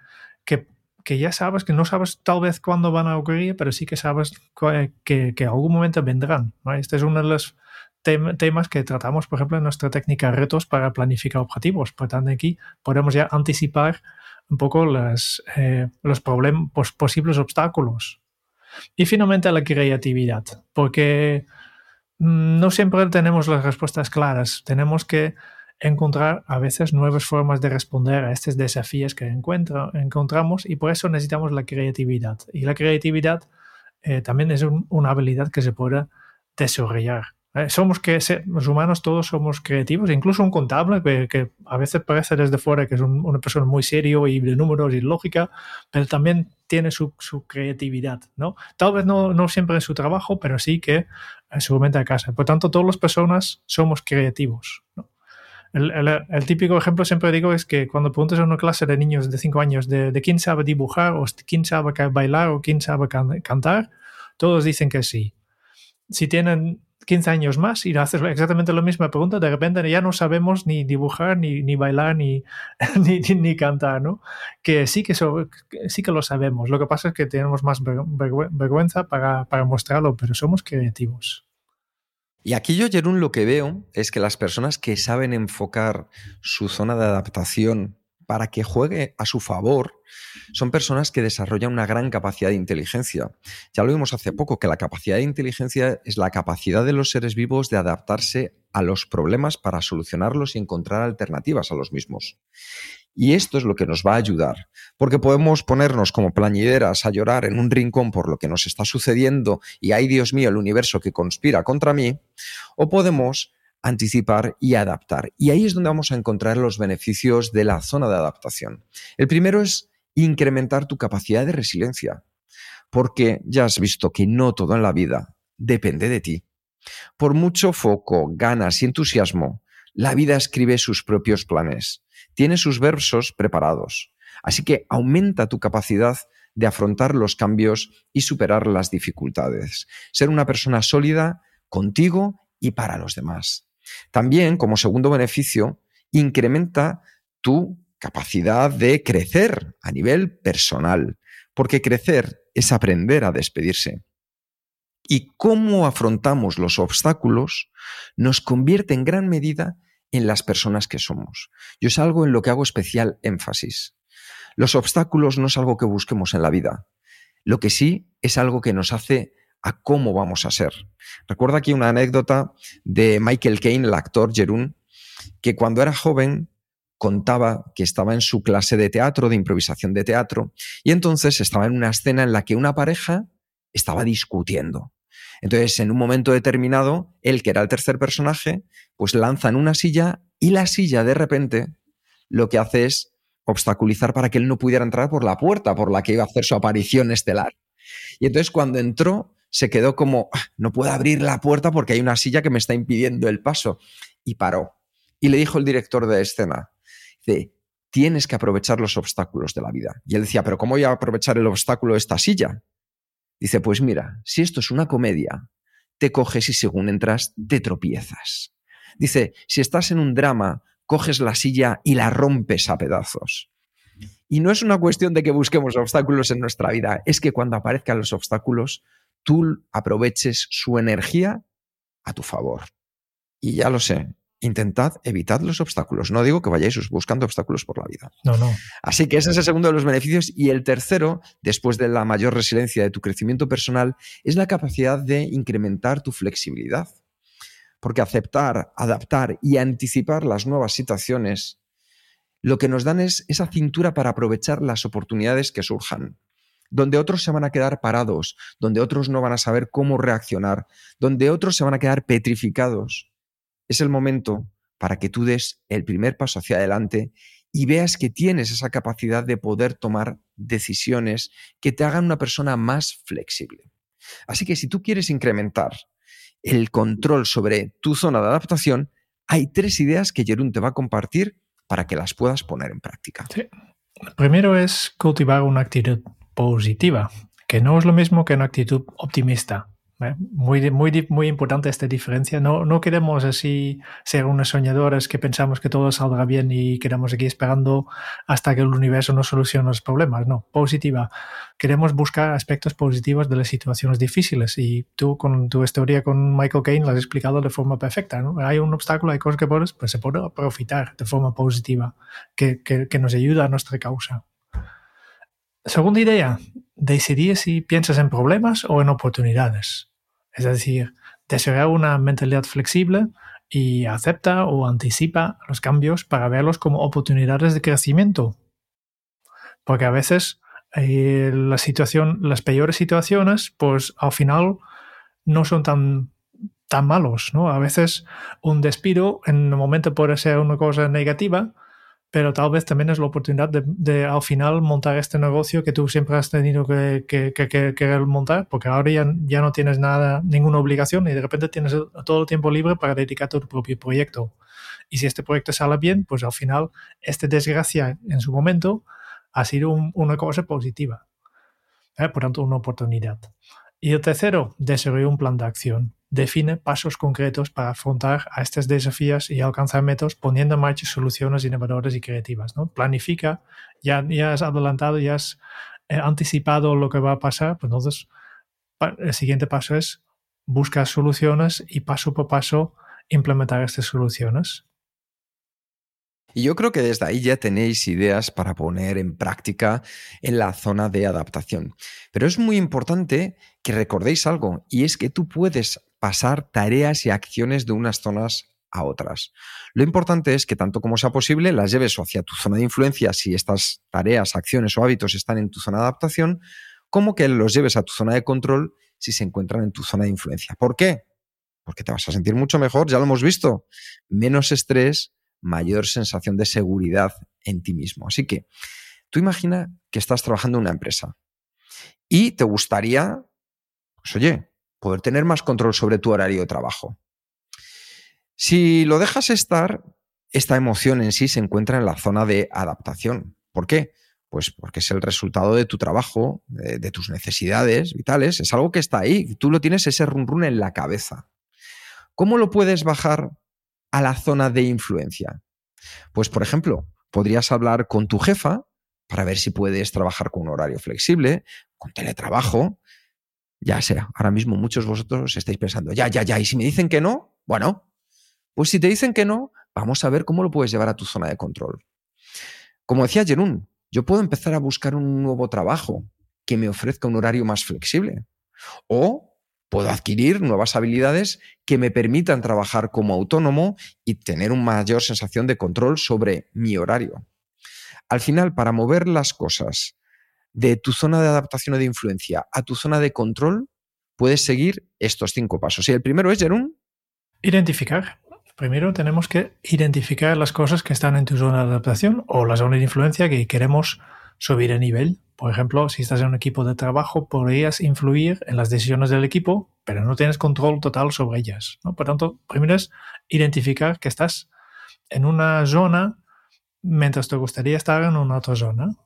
S2: que, ya sabes, que no sabes tal vez cuándo van a ocurrir, pero sí que sabes que, que algún momento vendrán. Este es uno de los temas que tratamos, por ejemplo, en nuestra técnica retos para planificar objetivos. Por tanto, aquí podemos ya anticipar un poco las, eh, los problemas, posibles obstáculos y finalmente la creatividad, porque mm, no siempre tenemos las respuestas claras. Tenemos que encontrar a veces nuevas formas de responder a estos desafíos que encontramos y por eso necesitamos la creatividad. Y la creatividad eh, también es una habilidad que se puede desarrollar. Eh, somos que los humanos todos somos creativos, incluso un contable que, a veces parece desde fuera que es una persona muy serio y de números y lógica, pero también tiene su, creatividad, ¿no? Tal vez no, no, siempre en su trabajo, pero sí que en su mente a casa. Por tanto, todas las personas somos creativos, El, el, típico ejemplo siempre digo es que cuando preguntas a una clase de niños de 5 años de, de, quién sabe dibujar o quién sabe bailar o quién sabe cantar, todos dicen que sí. Si tienen 15 años más y haces exactamente la misma pregunta, de repente ya no sabemos ni dibujar, ni, ni bailar, ni, *laughs* ni, ni, cantar, ¿no? Que sí que, sí que lo sabemos. Lo que pasa es que tenemos más vergüenza para, para mostrarlo, pero somos creativos.
S1: Y aquí yo, Jerún, lo que veo es que las personas que saben enfocar su zona de adaptación para que juegue a su favor, son personas que desarrollan una gran capacidad de inteligencia. Ya lo vimos hace poco, que la capacidad de inteligencia es la capacidad de los seres vivos de adaptarse a los problemas para solucionarlos y encontrar alternativas a los mismos. Y esto es lo que nos va a ayudar, porque podemos ponernos como plañideras a llorar en un rincón por lo que nos está sucediendo y ay Dios mío, el universo que conspira contra mí, o podemos anticipar y adaptar. Y ahí es donde vamos a encontrar los beneficios de la zona de adaptación. El primero es incrementar tu capacidad de resiliencia, porque ya has visto que no todo en la vida depende de ti. Por mucho foco, ganas y entusiasmo, la vida escribe sus propios planes, tiene sus versos preparados. Así que aumenta tu capacidad de afrontar los cambios y superar las dificultades. Ser una persona sólida contigo y para los demás. También, como segundo beneficio, incrementa tu capacidad de crecer a nivel personal, porque crecer es aprender a despedirse. Y cómo afrontamos los obstáculos nos convierte en gran medida en las personas que somos. Yo es algo en lo que hago especial énfasis. Los obstáculos no es algo que busquemos en la vida. Lo que sí es algo que nos hace a cómo vamos a ser. Recuerdo aquí una anécdota de Michael Caine, el actor Jerún, que cuando era joven contaba que estaba en su clase de teatro, de improvisación de teatro, y entonces estaba en una escena en la que una pareja estaba discutiendo. Entonces, en un momento determinado, él, que era el tercer personaje, pues lanza en una silla y la silla de repente lo que hace es obstaculizar para que él no pudiera entrar por la puerta por la que iba a hacer su aparición estelar. Y entonces cuando entró, se quedó como, ah, no puedo abrir la puerta porque hay una silla que me está impidiendo el paso. Y paró. Y le dijo el director de escena, dice, tienes que aprovechar los obstáculos de la vida. Y él decía, pero ¿cómo voy a aprovechar el obstáculo de esta silla? Dice, pues mira, si esto es una comedia, te coges y según entras te tropiezas. Dice, si estás en un drama, coges la silla y la rompes a pedazos. Y no es una cuestión de que busquemos obstáculos en nuestra vida, es que cuando aparezcan los obstáculos, tú aproveches su energía a tu favor. Y ya lo sé, intentad evitar los obstáculos. No digo que vayáis buscando obstáculos por la vida.
S2: No, no.
S1: Así que ese es el segundo de los beneficios. Y el tercero, después de la mayor resiliencia de tu crecimiento personal, es la capacidad de incrementar tu flexibilidad. Porque aceptar, adaptar y anticipar las nuevas situaciones, lo que nos dan es esa cintura para aprovechar las oportunidades que surjan donde otros se van a quedar parados, donde otros no van a saber cómo reaccionar, donde otros se van a quedar petrificados. Es el momento para que tú des el primer paso hacia adelante y veas que tienes esa capacidad de poder tomar decisiones que te hagan una persona más flexible. Así que si tú quieres incrementar el control sobre tu zona de adaptación, hay tres ideas que Jerún te va a compartir para que las puedas poner en práctica.
S2: Primero es cultivar una actitud positiva, que no es lo mismo que una actitud optimista. ¿Eh? Muy, muy, muy importante esta diferencia. No, no queremos así ser unos soñadores que pensamos que todo saldrá bien y quedamos aquí esperando hasta que el universo nos solucione los problemas. No, positiva. Queremos buscar aspectos positivos de las situaciones difíciles y tú con tu historia con Michael Caine lo has explicado de forma perfecta. ¿no? Hay un obstáculo, hay cosas que puedes, pues se puede aprovechar de forma positiva que, que, que nos ayuda a nuestra causa. Segunda idea, decidir si piensas en problemas o en oportunidades. Es decir, desarrollar una mentalidad flexible y acepta o anticipa los cambios para verlos como oportunidades de crecimiento. Porque a veces eh, la situación, las peores situaciones, pues al final no son tan, tan malos, ¿no? A veces un despido en el momento puede ser una cosa negativa, pero tal vez también es la oportunidad de, al final montar este negocio que tú siempre has tenido que, que, montar, porque ahora ya, ya, no tienes nada, ninguna obligación y de repente tienes todo el tiempo libre para dedicarte a tu propio proyecto. Y si este proyecto sale bien, pues al final, esta desgracia en su momento ha sido una cosa positiva. ¿eh? Por tanto, una oportunidad. Y el tercero, desarrollar un plan de acción define pasos concretos para afrontar a estos desafíos y alcanzar metas poniendo en marcha soluciones innovadoras y creativas. ¿no? Planifica, ya, ya has adelantado, ya has eh, anticipado lo que va a pasar, pues entonces el siguiente paso es buscar soluciones y paso por paso implementar estas soluciones.
S1: Y yo creo que desde ahí ya tenéis ideas para poner en práctica en la zona de adaptación. Pero es muy importante que recordéis algo, y es que tú puedes pasar tareas y acciones de unas zonas a otras. Lo importante es que tanto como sea posible las lleves hacia tu zona de influencia si estas tareas, acciones o hábitos están en tu zona de adaptación, como que los lleves a tu zona de control si se encuentran en tu zona de influencia. ¿Por qué? Porque te vas a sentir mucho mejor, ya lo hemos visto. Menos estrés, mayor sensación de seguridad en ti mismo. Así que tú imagina que estás trabajando en una empresa y te gustaría, pues oye, poder tener más control sobre tu horario de trabajo. Si lo dejas estar, esta emoción en sí se encuentra en la zona de adaptación. ¿Por qué? Pues porque es el resultado de tu trabajo, de, tus necesidades vitales, es algo que está ahí, tú lo tienes ese run run en la cabeza. ¿Cómo lo puedes bajar a la zona de influencia? Pues, por ejemplo, podrías hablar con tu jefa para ver si puedes trabajar con un horario flexible, con teletrabajo. Ya sea, ahora mismo muchos vosotros estáis pensando, ya, ya, ya, y si me dicen que no, bueno, pues si te dicen que no, vamos a ver cómo lo puedes llevar a tu zona de control. Como decía Jerún, yo puedo empezar a buscar un nuevo trabajo que me ofrezca un horario más flexible. O puedo adquirir nuevas habilidades que me permitan trabajar como autónomo y tener una mayor sensación de control sobre mi horario. Al final, para mover las cosas de tu zona de adaptación o de influencia a tu zona de control, puedes seguir estos cinco pasos. Y el primero es, Jerún.
S2: Identificar. Primero tenemos que identificar las cosas que están en tu zona de adaptación o la zona de influencia que queremos subir de nivel. Por ejemplo, si estás en un equipo de trabajo, podrías influir en las decisiones del equipo, pero no tienes control total sobre ellas. Por tanto, primero es identificar que estás en una zona mientras te gustaría estar en una otra zona.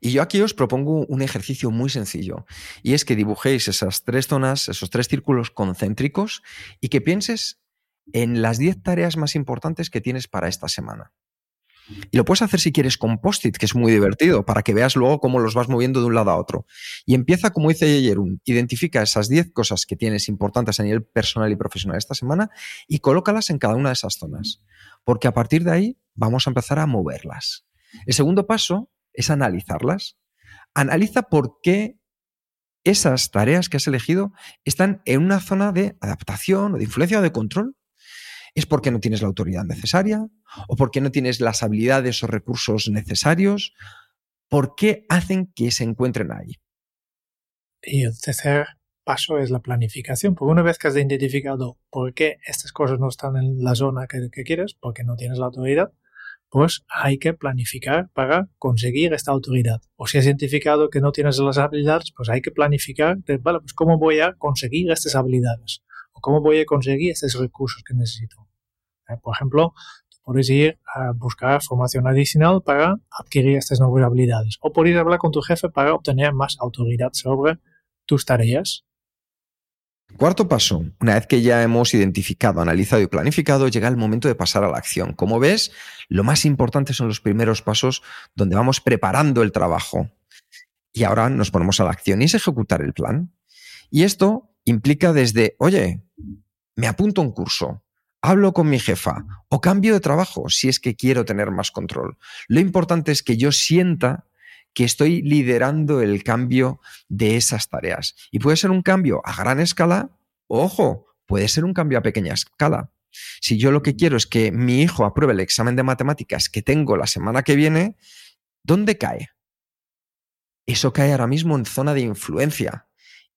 S1: Y yo aquí os propongo un ejercicio muy sencillo, y es que dibujéis esas tres zonas, esos tres círculos concéntricos, y que pienses en las 10 tareas más importantes que tienes para esta semana. Y lo puedes hacer si quieres con post-it, que es muy divertido, para que veas luego cómo los vas moviendo de un lado a otro. Y empieza, como dice Yerun, identifica esas 10 cosas que tienes importantes a nivel personal y profesional esta semana y colócalas en cada una de esas zonas. Porque a partir de ahí vamos a empezar a moverlas. El segundo paso es analizarlas. Analiza por qué esas tareas que has elegido están en una zona de adaptación o de influencia o de control. ¿Es porque no tienes la autoridad necesaria? ¿O porque no tienes las habilidades o recursos necesarios? ¿Por qué hacen que se encuentren ahí?
S2: Y tercer paso es la planificación, porque una vez que has identificado por qué estas cosas no están en la zona que, quieres, porque no tienes la autoridad, pues hay que planificar para conseguir esta autoridad. O si has identificado que no tienes las habilidades, pues hay que planificar, de, vale, pues cómo voy a conseguir estas habilidades o cómo voy a conseguir estos recursos que necesito. Eh, por ejemplo, puedes ir a buscar formación adicional para adquirir estas nuevas habilidades o puedes hablar con tu jefe para obtener más autoridad sobre tus tareas.
S1: Cuarto paso, una vez que ya hemos identificado, analizado y planificado, llega el momento de pasar a la acción. Como ves, lo más importante son los primeros pasos donde vamos preparando el trabajo. Y ahora nos ponemos a la acción y es ejecutar el plan. Y esto implica desde, oye, me apunto a un curso, hablo con mi jefa o cambio de trabajo si es que quiero tener más control. Lo importante es que yo sienta que estoy liderando el cambio de esas tareas. Y puede ser un cambio a gran escala, ojo, puede ser un cambio a pequeña escala. Si yo lo que quiero es que mi hijo apruebe el examen de matemáticas que tengo la semana que viene, ¿dónde cae? Eso cae ahora mismo en zona de influencia.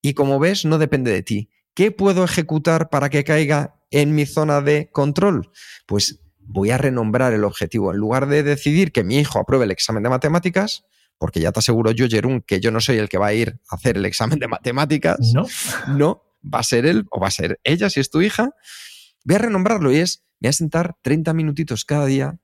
S1: Y como ves, no depende de ti. ¿Qué puedo ejecutar para que caiga en mi zona de control? Pues voy a renombrar el objetivo. En lugar de decidir que mi hijo apruebe el examen de matemáticas, porque ya te aseguro yo, Jerún, que yo no soy el que va a ir a hacer el examen de matemáticas.
S2: No.
S1: No, va a ser él o va a ser ella si es tu hija. Voy a renombrarlo y es, voy a sentar 30 minutitos cada día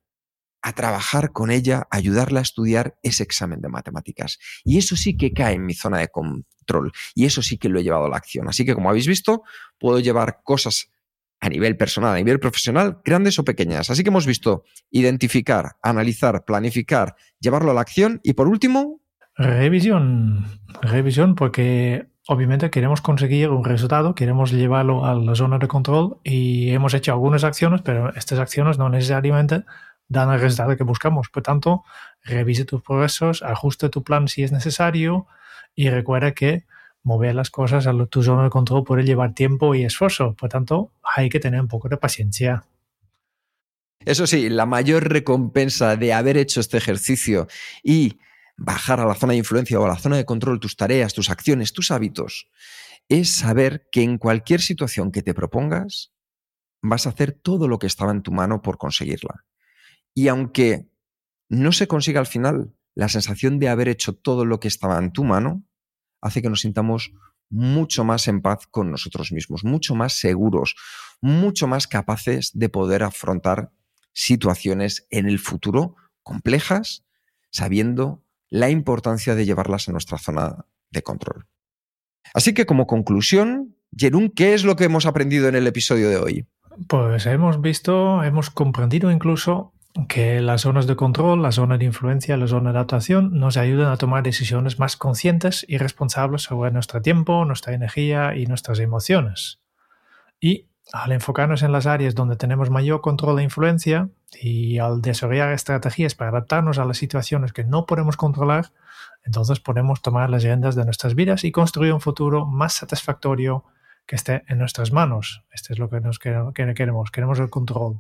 S1: a trabajar con ella, a ayudarla a estudiar ese examen de matemáticas. Y eso sí que cae en mi zona de control. Y eso sí que lo he llevado a la acción. Así que, como habéis visto, puedo llevar cosas a nivel personal, a nivel profesional, grandes o pequeñas. Así que hemos visto identificar, analizar, planificar, llevarlo a la acción y por último...
S2: Revisión. Revisión porque obviamente queremos conseguir un resultado, queremos llevarlo a la zona de control y hemos hecho algunas acciones, pero estas acciones no necesariamente dan el resultado que buscamos. Por tanto, revise tus progresos, ajuste tu plan si es necesario y recuerda que mover las cosas a tu zona de control puede llevar tiempo y esfuerzo. Por tanto, hay que tener un poco de paciencia.
S1: Eso sí, la mayor recompensa de haber hecho este ejercicio y bajar a la zona de influencia o a la zona de control tus tareas, tus acciones, tus hábitos, es saber que en cualquier situación que te propongas, vas a hacer todo lo que estaba en tu mano por conseguirla. Y aunque no se consiga al final la sensación de haber hecho todo lo que estaba en tu mano, hace que nos sintamos mucho más en paz con nosotros mismos, mucho más seguros, mucho más capaces de poder afrontar situaciones en el futuro complejas, sabiendo la importancia de llevarlas a nuestra zona de control. Así que como conclusión, Jerún, ¿qué es lo que hemos aprendido en el episodio de hoy?
S2: Pues hemos visto, hemos comprendido incluso que las zonas de control, la zona de influencia, la zona de adaptación nos ayudan a tomar decisiones más conscientes y responsables sobre nuestro tiempo, nuestra energía y nuestras emociones. Y al enfocarnos en las áreas donde tenemos mayor control e influencia y al desarrollar estrategias para adaptarnos a las situaciones que no podemos controlar, entonces podemos tomar las riendas de nuestras vidas y construir un futuro más satisfactorio que esté en nuestras manos. Este es lo que nos queremos. Queremos el control.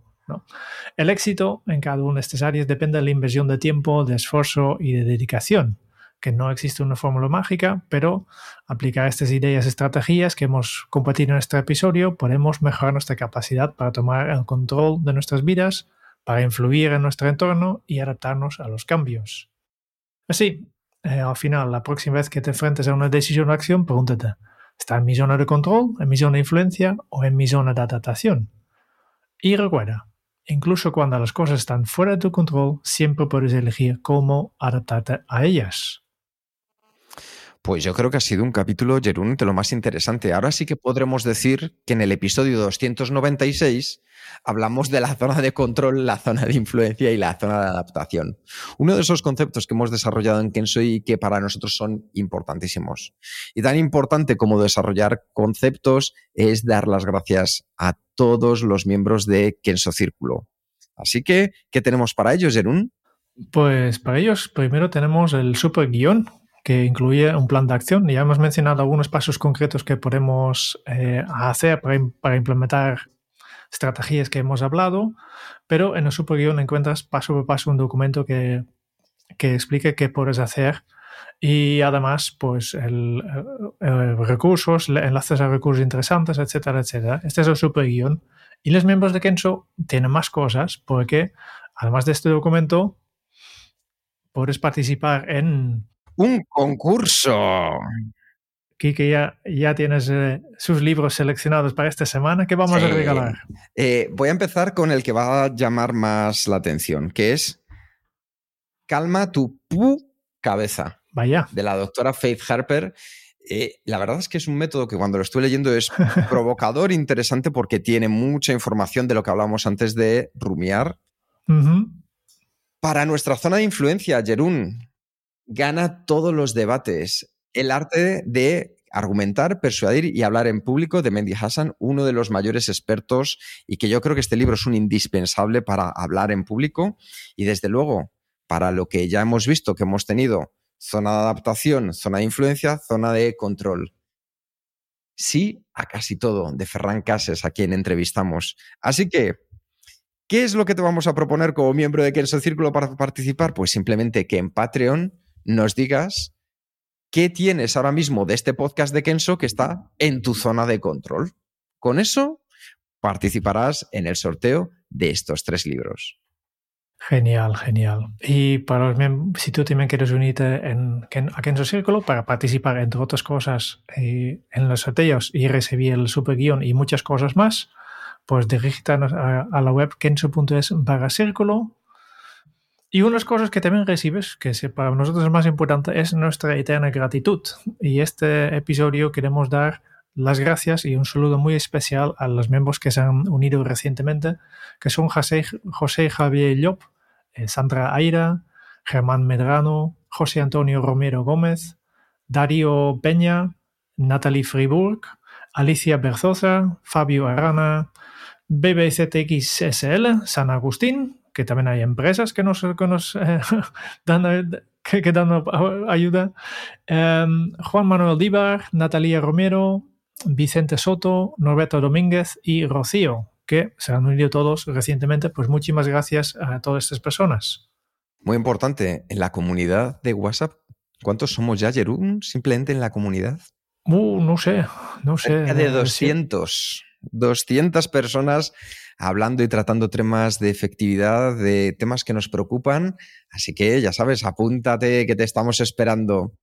S2: El éxito en cada una de estas áreas depende de la inversión de tiempo, de esfuerzo y de dedicación, que no existe una fórmula mágica, pero aplicar estas ideas y estrategias que hemos compartido en este episodio podemos mejorar nuestra capacidad para tomar el control de nuestras vidas, para influir en nuestro entorno y adaptarnos a los cambios. Así, eh, al final, la próxima vez que te enfrentes a una decisión o acción, pregúntate, ¿está en mi zona de control, en mi zona de influencia o en mi zona de adaptación? Y recuerda, incluso cuando las cosas están fuera de tu control, siempre puedes elegir cómo adaptarte a ellas.
S1: Pues yo creo que ha sido un capítulo, Jerún, de lo más interesante. Ahora sí que podremos decir que en el episodio 296 hablamos de la zona de control, la zona de influencia y la zona de adaptación. Uno de esos conceptos que hemos desarrollado en Kenso y que para nosotros son importantísimos. Y tan importante como desarrollar conceptos es dar las gracias a todos los miembros de Kenso Círculo. Así que, ¿qué tenemos para ellos, Jerún?
S2: Pues para ellos primero tenemos el super guion que incluye un plan de acción. Ya hemos mencionado algunos pasos concretos que podemos eh, hacer para, implementar estrategias que hemos hablado, pero en el superguión encuentras paso por paso un documento que, que explique qué puedes hacer y además pues el, recursos, enlaces a recursos interesantes, etcétera, etcétera. Este es el superguión. Y los miembros de Kenso tienen más cosas porque además de este documento puedes participar en
S1: un concurso.
S2: Kike, ya, ya tienes eh, sus libros seleccionados para esta semana. ¿Qué vamos a regalar?
S1: Eh, voy a empezar con el que va a llamar más la atención, que es Calma tu pu cabeza.
S2: Vaya.
S1: De la doctora Faith Harper. Eh, la verdad es que es un método que cuando lo estoy leyendo es *laughs* provocador, interesante, porque tiene mucha información de lo que hablamos antes de rumiar. Para nuestra zona de influencia, Jerún, gana todos los debates. El arte de argumentar, persuadir y hablar en público de Mendy Hassan, uno de los mayores expertos y que yo creo que este libro es un indispensable para hablar en público y desde luego para lo que ya hemos visto que hemos tenido zona de adaptación, zona de influencia, zona de control. Sí a casi todo de Ferran Cases, a quien entrevistamos. Así que, ¿qué es lo que te vamos a proponer como miembro de Kenso Círculo para participar? Pues simplemente que en Patreon nos digas qué tienes ahora mismo de este podcast de Kenso que está en tu zona de control. Con eso participarás en el sorteo de estos tres libros.
S2: Genial, genial. Y para si tú también quieres unirte a Kenso Círculo para participar, entre otras cosas, eh, en los sorteos y recibir el super guion y muchas cosas más, pues dirígete a, la web kenso.es barra círculo y unas cosas que también recibes, que para nosotros es más importante, es nuestra eterna gratitud. Y este episodio queremos dar las gracias y un saludo muy especial a los miembros que se han unido recientemente, que son José, José Javier Llop, eh, Sandra Aira, Germán Medrano, José Antonio Romero Gómez, Darío Peña, Natalie Friburg, Alicia Berzosa, Fabio Arana, BBZXSL, San Agustín, que también hay empresas que nos, eh, *laughs* dan, que, dan ayuda. Em, Juan Manuel Díbar, Natalia Romero, Vicente Soto, Norberto Domínguez y Rocío, que se han unido todos recientemente. Pues muchísimas gracias a todas estas personas.
S1: Muy importante, en la comunidad de WhatsApp, ¿cuántos somos ya, Jerún, simplemente en la comunidad?
S2: Uh, no sé, no sé.
S1: de 200. 200 personas hablando y tratando temas de efectividad, de temas que nos preocupan. Así que ya sabes, apúntate que te estamos esperando.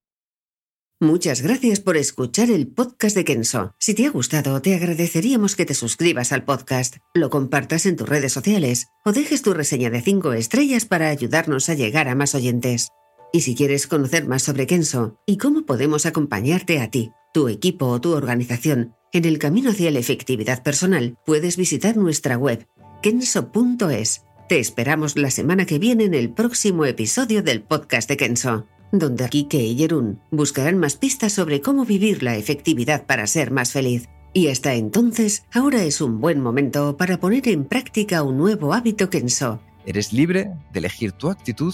S5: Muchas gracias por escuchar el podcast de Kenso. Si te ha gustado, te agradeceríamos que te suscribas al podcast, lo compartas en tus redes sociales o dejes tu reseña de 5 estrellas para ayudarnos a llegar a más oyentes. Y si quieres conocer más sobre Kenso y cómo podemos acompañarte a ti, tu equipo o tu organización, En el camino hacia la efectividad personal puedes visitar nuestra web kenso.es. Te esperamos la semana que viene en el próximo episodio del podcast de Kenso, donde Kike y Jerún buscarán más pistas sobre cómo vivir la efectividad para ser más feliz. Y hasta entonces, ahora es un buen momento para poner en práctica un nuevo hábito Kenso.
S1: Eres libre de elegir tu actitud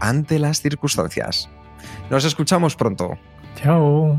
S1: ante las circunstancias. Nos escuchamos pronto.
S2: Chao.